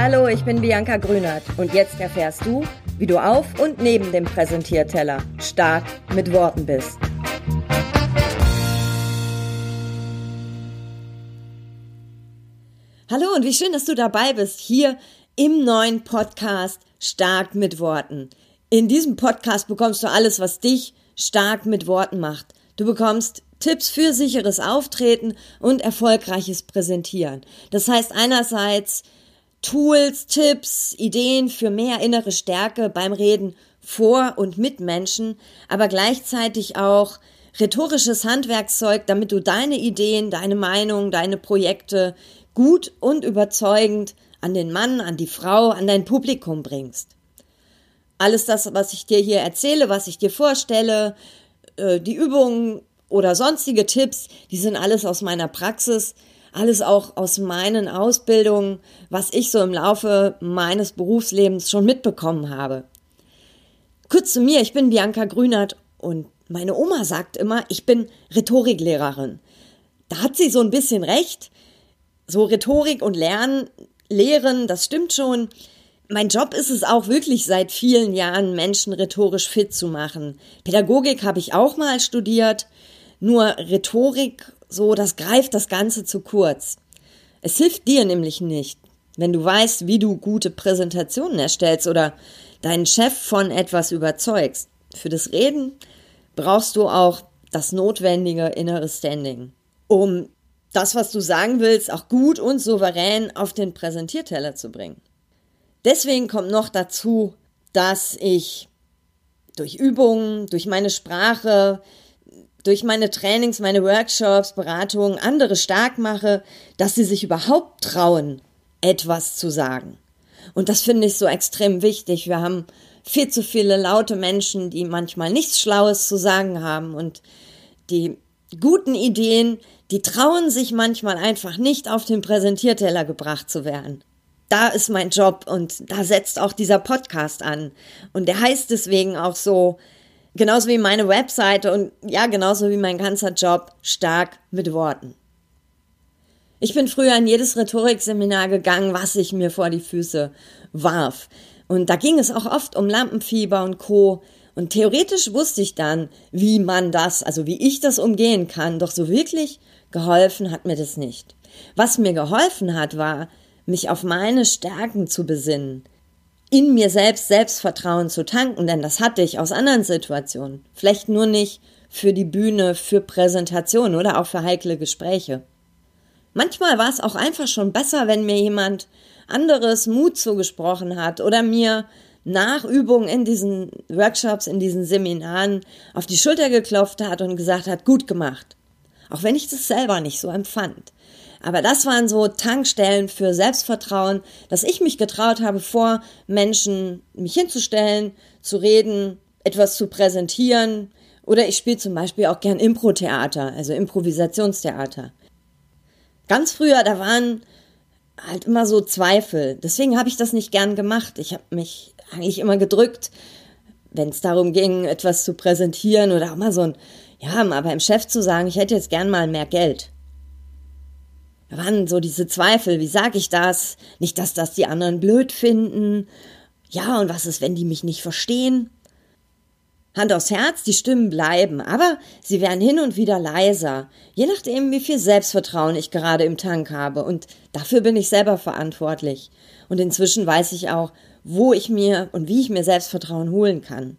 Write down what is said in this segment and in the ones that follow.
Hallo, ich bin Bianca Grünert und jetzt erfährst du, wie du auf und neben dem Präsentierteller stark mit Worten bist. Hallo und wie schön, dass du dabei bist hier im neuen Podcast Stark mit Worten. In diesem Podcast bekommst du alles, was dich stark mit Worten macht. Du bekommst Tipps für sicheres Auftreten und erfolgreiches Präsentieren. Das heißt einerseits Tools, Tipps, Ideen für mehr innere Stärke beim Reden vor und mit Menschen, aber gleichzeitig auch rhetorisches Handwerkszeug, damit du deine Ideen, deine Meinung, deine Projekte gut und überzeugend an den Mann, an die Frau, an dein Publikum bringst. Alles das, was ich dir hier erzähle, was ich dir vorstelle, äh, die Übungen oder sonstige Tipps, die sind alles aus meiner Praxis, alles auch aus meinen Ausbildungen, was ich so im Laufe meines Berufslebens schon mitbekommen habe. Kurz zu mir, ich bin Bianca Grünert und meine Oma sagt immer, ich bin Rhetoriklehrerin. Da hat sie so ein bisschen recht. So Rhetorik und Lernen, Lehren, das stimmt schon. Mein Job ist es auch wirklich seit vielen Jahren, Menschen rhetorisch fit zu machen. Pädagogik habe ich auch mal studiert, nur Rhetorik, so, das greift das Ganze zu kurz. Es hilft dir nämlich nicht, wenn du weißt, wie du gute Präsentationen erstellst oder deinen Chef von etwas überzeugst. Für das Reden brauchst du auch das notwendige innere Standing, um das, was du sagen willst, auch gut und souverän auf den Präsentierteller zu bringen. Deswegen kommt noch dazu, dass ich durch Übungen, durch meine Sprache, durch meine Trainings, meine Workshops, Beratungen andere stark mache, dass sie sich überhaupt trauen, etwas zu sagen. Und das finde ich so extrem wichtig. Wir haben viel zu viele laute Menschen, die manchmal nichts Schlaues zu sagen haben und die guten Ideen, die trauen sich manchmal einfach nicht auf den Präsentierteller gebracht zu werden da ist mein Job und da setzt auch dieser Podcast an. Und der heißt deswegen auch so, genauso wie meine Webseite und ja, genauso wie mein ganzer Job, stark mit Worten. Ich bin früher in jedes Rhetorikseminar gegangen, was ich mir vor die Füße warf. Und da ging es auch oft um Lampenfieber und Co. Und theoretisch wusste ich dann, wie man das, also wie ich das umgehen kann. Doch so wirklich geholfen hat mir das nicht. Was mir geholfen hat, war, mich auf meine Stärken zu besinnen, in mir selbst Selbstvertrauen zu tanken, denn das hatte ich aus anderen Situationen. Vielleicht nur nicht für die Bühne, für Präsentation oder auch für heikle Gespräche. Manchmal war es auch einfach schon besser, wenn mir jemand anderes Mut zugesprochen hat oder mir nach Übungen in diesen Workshops, in diesen Seminaren auf die Schulter geklopft hat und gesagt hat, gut gemacht. Auch wenn ich das selber nicht so empfand. Aber das waren so Tankstellen für Selbstvertrauen, dass ich mich getraut habe, vor Menschen mich hinzustellen, zu reden, etwas zu präsentieren. Oder ich spiele zum Beispiel auch gern Impro-Theater, also Improvisationstheater. Ganz früher, da waren halt immer so Zweifel. Deswegen habe ich das nicht gern gemacht. Ich habe mich eigentlich immer gedrückt, wenn es darum ging, etwas zu präsentieren oder auch mal so ein, ja, mal beim Chef zu sagen, ich hätte jetzt gern mal mehr Geld. Waren so diese Zweifel, wie sage ich das? Nicht, dass das die anderen blöd finden. Ja, und was ist, wenn die mich nicht verstehen? Hand aufs Herz, die Stimmen bleiben, aber sie werden hin und wieder leiser, je nachdem, wie viel Selbstvertrauen ich gerade im Tank habe. Und dafür bin ich selber verantwortlich. Und inzwischen weiß ich auch, wo ich mir und wie ich mir Selbstvertrauen holen kann.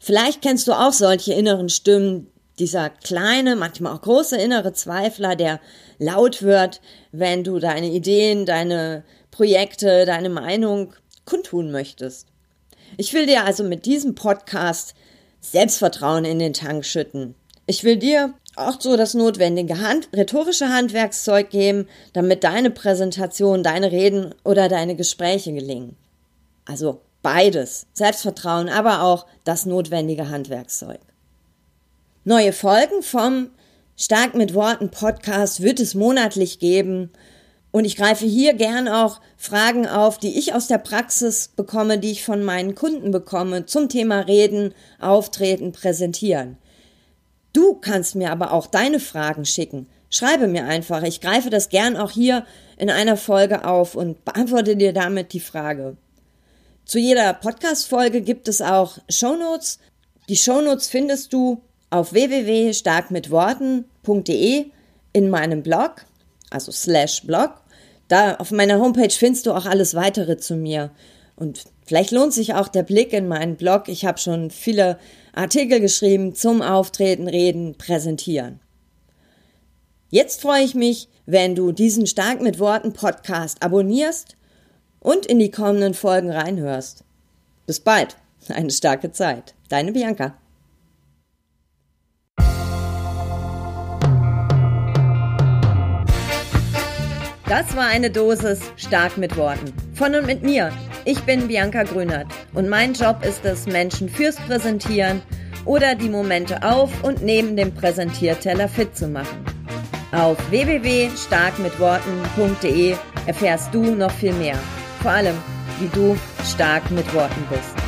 Vielleicht kennst du auch solche inneren Stimmen, dieser kleine, manchmal auch große innere Zweifler, der laut wird, wenn du deine Ideen, deine Projekte, deine Meinung kundtun möchtest. Ich will dir also mit diesem Podcast Selbstvertrauen in den Tank schütten. Ich will dir auch so das notwendige Hand, rhetorische Handwerkszeug geben, damit deine Präsentation, deine Reden oder deine Gespräche gelingen. Also beides. Selbstvertrauen, aber auch das notwendige Handwerkszeug. Neue Folgen vom Stark mit Worten Podcast wird es monatlich geben. Und ich greife hier gern auch Fragen auf, die ich aus der Praxis bekomme, die ich von meinen Kunden bekomme, zum Thema Reden, Auftreten, Präsentieren. Du kannst mir aber auch deine Fragen schicken. schreibe mir einfach. Ich greife das gern auch hier in einer Folge auf und beantworte dir damit die Frage. Zu jeder Podcast-Folge gibt es auch Shownotes. Die Shownotes findest du auf www.starkmitworten.de in meinem Blog, also slash Blog. Da auf meiner Homepage findest du auch alles weitere zu mir. Und vielleicht lohnt sich auch der Blick in meinen Blog. Ich habe schon viele Artikel geschrieben zum Auftreten, Reden, Präsentieren. Jetzt freue ich mich, wenn du diesen Stark mit Worten Podcast abonnierst und in die kommenden Folgen reinhörst. Bis bald. Eine starke Zeit. Deine Bianca. Das war eine Dosis Stark mit Worten. Von und mit mir. Ich bin Bianca Grünert und mein Job ist es, Menschen fürs Präsentieren oder die Momente auf und neben dem Präsentierteller fit zu machen. Auf www.starkmitworten.de erfährst du noch viel mehr. Vor allem, wie du stark mit Worten bist.